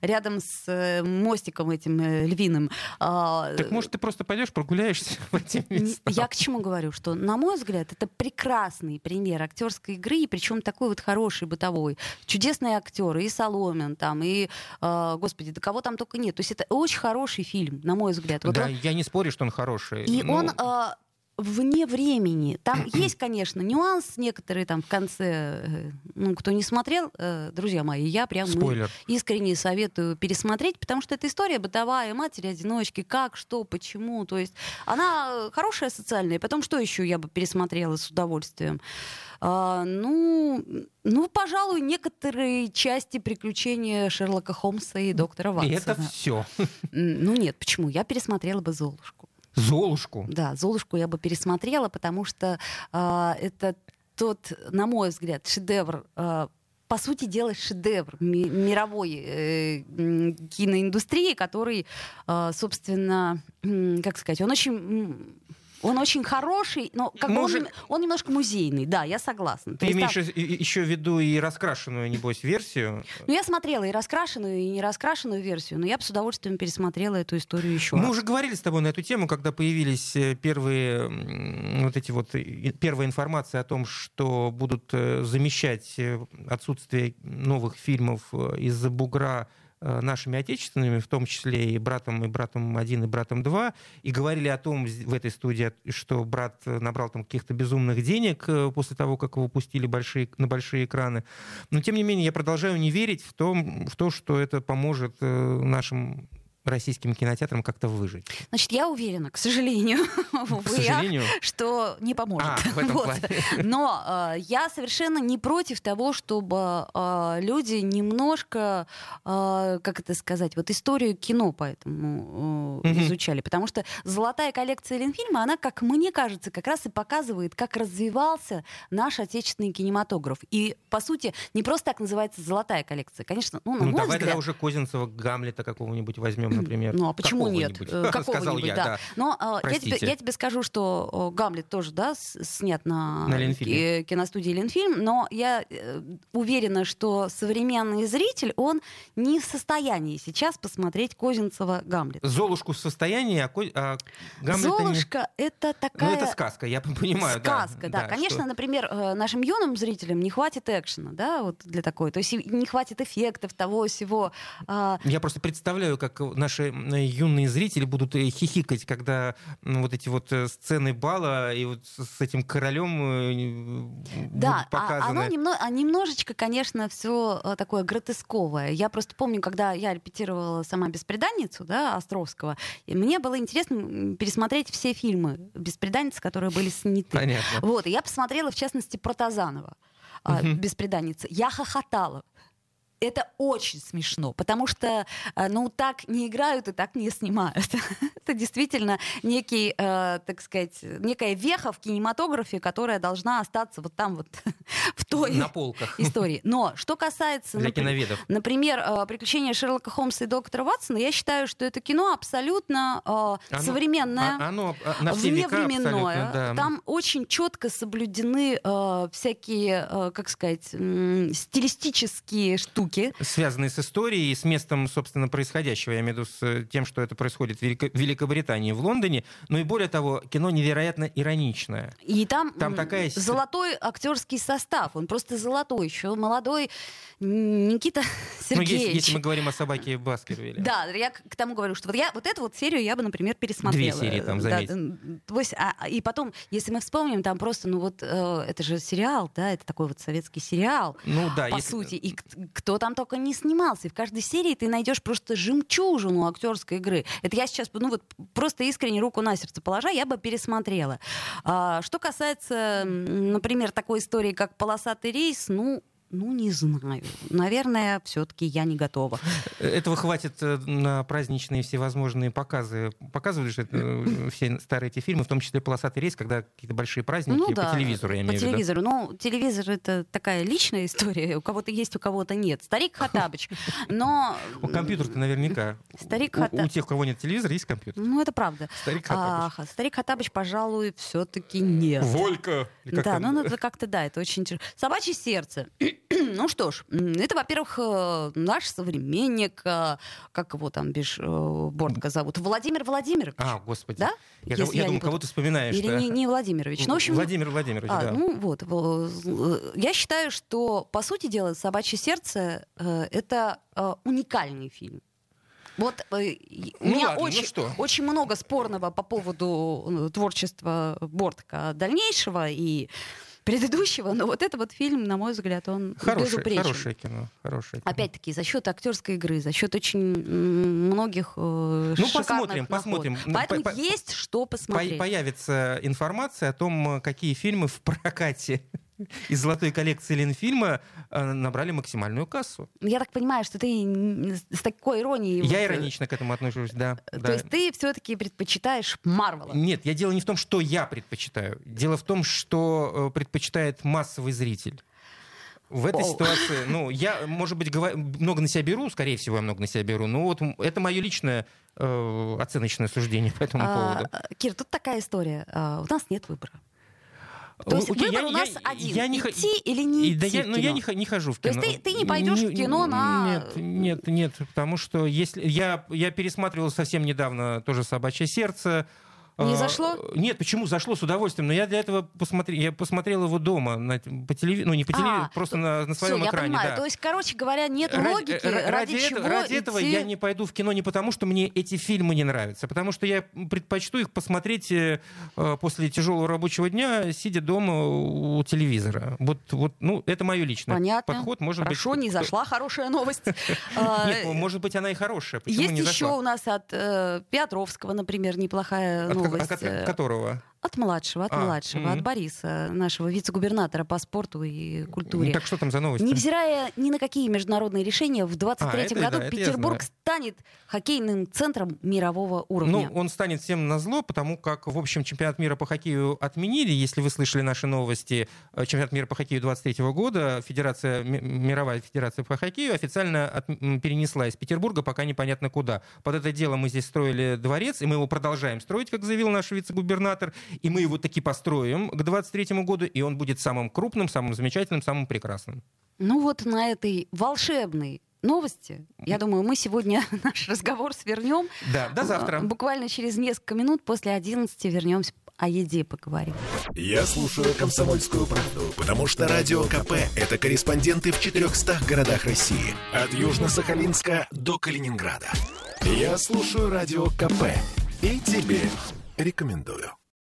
[SPEAKER 1] рядом с мостиком этим львиным. А,
[SPEAKER 2] Так может ты просто пойдешь прогуляешься (laughs) в эти
[SPEAKER 1] не-
[SPEAKER 2] места?
[SPEAKER 1] Я к чему говорю, что, на мой взгляд, это прекрасный пример актерской игры, и причем такой вот хороший бытовой. Чудесные актеры, и Соломин там, и, э, господи, да кого там только нет. То есть это очень хороший фильм, на мой взгляд. Вот
[SPEAKER 2] да,
[SPEAKER 1] он-
[SPEAKER 2] я не спорю, что он хороший.
[SPEAKER 1] и
[SPEAKER 2] Ну,
[SPEAKER 1] он э, вне времени. Там (clears throat) есть, конечно, нюанс некоторые там в конце. э, Ну, кто не смотрел, э, друзья мои, я прям ну, искренне советую пересмотреть, потому что это история бытовая, матери-одиночки, как, что, почему. То есть она хорошая социальная. Потом что еще я бы пересмотрела с удовольствием? А, ну, ну, пожалуй, некоторые части приключения Шерлока Холмса и доктора
[SPEAKER 2] И
[SPEAKER 1] Ватсона.
[SPEAKER 2] это все.
[SPEAKER 1] Ну нет, почему? Я пересмотрела бы Золушку.
[SPEAKER 2] Золушку.
[SPEAKER 1] Да, Золушку я бы пересмотрела, потому что а, это тот, на мой взгляд, шедевр. а, по сути дела, шедевр ми- мировой э, киноиндустрии, который, а, собственно, м, как сказать, он очень, он очень хороший, но как бы он, он немножко музейный. Да, я согласна. То
[SPEAKER 2] Ты
[SPEAKER 1] там-
[SPEAKER 2] имеешь и- еще в виду и раскрашенную, небось, версию?
[SPEAKER 1] Ну, я смотрела и раскрашенную, и не раскрашенную версию, но я бы с удовольствием пересмотрела эту историю еще
[SPEAKER 2] Мы
[SPEAKER 1] раз.
[SPEAKER 2] уже говорили с тобой на эту тему, когда появились э, первые вот эти вот и- первая информация о том, что будут э, замещать э, отсутствие новых фильмов э, из-за бугра э, нашими отечественными, в том числе и братом, и братом один, и братом два, и говорили о том в этой студии, что брат э, набрал там каких-то безумных денег э, после того, как его пустили большие, на большие экраны. Но тем не менее я продолжаю не верить в, том, в то, что это поможет э, нашим российским кинотеатрам как-то выжить.
[SPEAKER 1] Значит, я уверена, к сожалению, (laughs)
[SPEAKER 2] К сожалению.
[SPEAKER 1] что не поможет.
[SPEAKER 2] А, в этом (laughs)
[SPEAKER 1] Вот.
[SPEAKER 2] плане.
[SPEAKER 1] Но э, я совершенно не против того, чтобы э, люди немножко, э, как это сказать, вот историю кино поэтому э, изучали. Потому что золотая коллекция Ленфильма, она, как мне кажется, как раз и показывает, как развивался наш отечественный кинематограф. И, по сути, не просто так называется золотая коллекция. Конечно, ну, на
[SPEAKER 2] Ну,
[SPEAKER 1] мой
[SPEAKER 2] давай
[SPEAKER 1] взгляд...
[SPEAKER 2] тогда уже Козинцева Гамлета какого-нибудь возьмем фильмом, например.
[SPEAKER 1] Ну, а почему нет?
[SPEAKER 2] Какого-нибудь.
[SPEAKER 1] Э, (laughs)
[SPEAKER 2] я,
[SPEAKER 1] да.
[SPEAKER 2] да.
[SPEAKER 1] Но а, я, тебе,
[SPEAKER 2] Простите.
[SPEAKER 1] я тебе скажу, что э, Гамлет тоже, да, снят на,
[SPEAKER 2] На Ленфильме.
[SPEAKER 1] ки- киностудии Ленфильм, но я э, уверена, что современный зритель, он не в состоянии сейчас посмотреть Козинцева Гамлет.
[SPEAKER 2] Золушку в состоянии, а, Ко- а Гамлета не-
[SPEAKER 1] Золушка — это такая...
[SPEAKER 2] Ну, это сказка, я (laughs) понимаю.
[SPEAKER 1] Сказка, да.
[SPEAKER 2] Да,
[SPEAKER 1] Конечно,
[SPEAKER 2] что-
[SPEAKER 1] например, э, нашим юным зрителям не хватит экшена, да, вот для такой. То есть не хватит эффектов того всего. А,
[SPEAKER 2] Я просто представляю, как наши юные зрители будут э, хихикать, когда вот эти вот э, сцены бала и вот с этим королем э,
[SPEAKER 1] Да,
[SPEAKER 2] будут
[SPEAKER 1] а,
[SPEAKER 2] показаны.
[SPEAKER 1] оно немно- а немножечко, конечно, все такое гротесковое. Я просто помню, когда я репетировала сама «Беспреданницу», да, Островского, и мне было интересно пересмотреть все фильмы «Беспреданницы», которые были сняты.
[SPEAKER 2] Понятно.
[SPEAKER 1] Вот, и я посмотрела, в частности, Протазанова а, «Беспреданница». Я хохотала. Это очень смешно, потому что, э, ну, так не играют и так не снимают. (laughs) Это действительно некий, э, так сказать, некая веха в кинематографе, которая должна остаться вот там вот (laughs) в той
[SPEAKER 2] На полках.
[SPEAKER 1] истории. Но что касается,
[SPEAKER 2] Для
[SPEAKER 1] напри-
[SPEAKER 2] киноведов.
[SPEAKER 1] например, э, «Приключения Шерлока Холмса и доктора Ватсона», я считаю, что это кино абсолютно э,
[SPEAKER 2] Оно-
[SPEAKER 1] современное.
[SPEAKER 2] а- Оно а, на все
[SPEAKER 1] вневременное.
[SPEAKER 2] да.
[SPEAKER 1] Там очень четко соблюдены э, всякие, э, как сказать, м, стилистические штуки.
[SPEAKER 2] Связанные с историей и с местом, собственно, происходящего. Я имею в виду с э, тем, что это происходит в Велико- Великобритании, в Лондоне. Ну и более того, кино невероятно ироничное.
[SPEAKER 1] И там,
[SPEAKER 2] Там такая
[SPEAKER 1] золотой актерский состав. Он просто золотой. Еще молодой Никита (laughs)
[SPEAKER 2] Ну, если,
[SPEAKER 1] Сергеевич.
[SPEAKER 2] если мы говорим о собаке Баскервиле. (laughs)
[SPEAKER 1] Да, я к тому говорю, что вот я вот эту вот серию я бы, например, пересмотрела.
[SPEAKER 2] Две серии там,
[SPEAKER 1] Да,
[SPEAKER 2] заметь.
[SPEAKER 1] есть, а- и потом, если мы вспомним, там просто, ну вот, э, это же сериал, да, это такой вот советский сериал,
[SPEAKER 2] Ну да,
[SPEAKER 1] по
[SPEAKER 2] если-
[SPEAKER 1] сути. И кто там только не снимался. И в каждой серии ты найдешь просто жемчужину актерской игры. Это я сейчас, ну вот, просто искренне руку на сердце положа, я бы пересмотрела. А, что касается, например, такой истории, как «Полосатый рейс», ну, ну, не знаю. Наверное, все-таки я не готова.
[SPEAKER 2] Этого хватит э, на праздничные всевозможные показы. Показывали же э, все старые эти фильмы, в том числе «Полосатый рейс», когда какие-то большие праздники
[SPEAKER 1] Ну
[SPEAKER 2] по
[SPEAKER 1] да,
[SPEAKER 2] телевизору, я
[SPEAKER 1] по
[SPEAKER 2] имею в виду.
[SPEAKER 1] телевизору. Ну, телевизор это такая личная история. У кого-то есть, у кого-то нет. Старик Хатабыч. Но...
[SPEAKER 2] У компьютер-то наверняка.
[SPEAKER 1] Старик
[SPEAKER 2] у, у
[SPEAKER 1] Хата-
[SPEAKER 2] тех, у кого нет телевизора, есть компьютер.
[SPEAKER 1] Ну, это правда.
[SPEAKER 2] Старик
[SPEAKER 1] А,
[SPEAKER 2] Хаттабыч.
[SPEAKER 1] ха- старик Хатабыч, пожалуй, все-таки нет.
[SPEAKER 2] Волька!
[SPEAKER 1] Да, ну это как-то да, это очень тяжело. Собачье сердце. (clears throat) ну что ж, это, во-первых, э, наш современник, э, как его там бишь э, Бортко зовут, Владимир Владимирович.
[SPEAKER 2] А, господи.
[SPEAKER 1] Да?
[SPEAKER 2] Я,
[SPEAKER 1] Если
[SPEAKER 2] я
[SPEAKER 1] я не
[SPEAKER 2] думаю, кого ты вспоминаешь.
[SPEAKER 1] Или не, не Владимирович. Ну, в общем,
[SPEAKER 2] Владимир Владимирович,
[SPEAKER 1] а,
[SPEAKER 2] да.
[SPEAKER 1] ну вот, я считаю, что по сути дела «Собачье сердце» это уникальный фильм. Вот и- у
[SPEAKER 2] Ну
[SPEAKER 1] меня
[SPEAKER 2] ладно, ну
[SPEAKER 1] очень,
[SPEAKER 2] что?
[SPEAKER 1] очень много спорного по поводу творчества Бортка дальнейшего и предыдущего, но вот это вот фильм, на мой взгляд, он безупречен.
[SPEAKER 2] хорошее кино. Хорошее кино.
[SPEAKER 1] Опять-таки, за счет актерской игры, за счет очень многих э,
[SPEAKER 2] Ну, посмотрим,
[SPEAKER 1] находок.
[SPEAKER 2] посмотрим. Ну,
[SPEAKER 1] Поэтому
[SPEAKER 2] по- по-
[SPEAKER 1] есть что
[SPEAKER 2] По-
[SPEAKER 1] посмотреть.
[SPEAKER 2] Появится информация о том, э, какие фильмы в прокате из золотой коллекции Ленфильма э, набрали максимальную кассу.
[SPEAKER 1] Я так понимаю, что ты с такой иронией...
[SPEAKER 2] Я
[SPEAKER 1] вот, э,
[SPEAKER 2] иронично к этому отношусь, да.
[SPEAKER 1] То
[SPEAKER 2] да.
[SPEAKER 1] есть ты все-таки предпочитаешь Марвела?
[SPEAKER 2] Нет, я дело не в том, что я предпочитаю. Дело в том, что э, предпочитает массовый зритель. В этой
[SPEAKER 1] О.
[SPEAKER 2] ситуации, ну, я, может быть, гова- много на себя беру, скорее всего, я много на себя беру, но вот это мое личное э, оценочное суждение по этому
[SPEAKER 1] А,
[SPEAKER 2] поводу.
[SPEAKER 1] Кир, тут такая история. А, у нас нет выбора. То есть
[SPEAKER 2] Окей,
[SPEAKER 1] выбор
[SPEAKER 2] я-
[SPEAKER 1] у нас
[SPEAKER 2] я-
[SPEAKER 1] один.
[SPEAKER 2] я не
[SPEAKER 1] идти или не идти
[SPEAKER 2] да я,
[SPEAKER 1] в
[SPEAKER 2] ну, я
[SPEAKER 1] кино?
[SPEAKER 2] не, не хожу в
[SPEAKER 1] То есть
[SPEAKER 2] кино.
[SPEAKER 1] ты- ты не пойдешь в кино на-
[SPEAKER 2] Нет, нет, нет, потому что если... Я, я пересматривал совсем недавно тоже «Собачье сердце».
[SPEAKER 1] Не
[SPEAKER 2] А,
[SPEAKER 1] зашло?
[SPEAKER 2] Нет, почему? Зашло с удовольствием. Но я для этого посмотрел, я посмотрел его дома, на, по телевизору, ну не по телевизору,
[SPEAKER 1] А,
[SPEAKER 2] просто на, на своем
[SPEAKER 1] я
[SPEAKER 2] экране.
[SPEAKER 1] понимаю.
[SPEAKER 2] да.
[SPEAKER 1] То есть, короче говоря, нет
[SPEAKER 2] Ради-
[SPEAKER 1] логики,
[SPEAKER 2] ра-
[SPEAKER 1] ради,
[SPEAKER 2] ради,
[SPEAKER 1] чего
[SPEAKER 2] этого, ради этого
[SPEAKER 1] идти-
[SPEAKER 2] я не пойду в кино не потому, что мне эти фильмы не нравятся, а потому что я предпочту их посмотреть э, э, после тяжелого рабочего дня, сидя дома у телевизора. Вот, вот, ну, это мое личное
[SPEAKER 1] Понятно.
[SPEAKER 2] подход. Может
[SPEAKER 1] Хорошо,
[SPEAKER 2] быть,
[SPEAKER 1] не
[SPEAKER 2] кто-
[SPEAKER 1] зашла хорошая новость. (laughs) А,
[SPEAKER 2] Нет, может быть, она и хорошая.
[SPEAKER 1] Есть
[SPEAKER 2] не
[SPEAKER 1] еще у нас от э, Петровского, например, неплохая новость.
[SPEAKER 2] от ко-
[SPEAKER 1] э,
[SPEAKER 2] которого?
[SPEAKER 1] От младшего, от
[SPEAKER 2] А,
[SPEAKER 1] младшего,
[SPEAKER 2] мгм.
[SPEAKER 1] от Бориса, нашего вице-губернатора по спорту и культуре.
[SPEAKER 2] Так что там за новости?
[SPEAKER 1] Невзирая ни на какие международные решения, в 23
[SPEAKER 2] это
[SPEAKER 1] году
[SPEAKER 2] да,
[SPEAKER 1] Петербург станет хоккейным центром мирового уровня.
[SPEAKER 2] Ну, он станет всем на зло, потому как, в общем, чемпионат мира по хоккею отменили. Если вы слышали наши новости, э, чемпионат мира по хоккею 23 года, Федерация, Мировая Федерация по хоккею официально от- перенесла из Петербурга, пока непонятно куда. Под это дело мы здесь строили дворец, и мы его продолжаем строить, как заявил наш вице-губернатор, и мы его таки построим к 23 году, и он будет самым крупным, самым замечательным, самым прекрасным.
[SPEAKER 1] Ну вот на этой волшебной новости, я думаю, мы сегодня (laughs) наш разговор свернем.
[SPEAKER 2] Да, до завтра.
[SPEAKER 1] Буквально через несколько минут после 11 вернемся о еде поговорим.
[SPEAKER 5] Я слушаю «Комсомольскую правду», потому что «Радио КП» — это корреспонденты в 400 городах России. От Южно-Сахалинска до Калининграда. Я слушаю «Радио КП» и тебе рекомендую.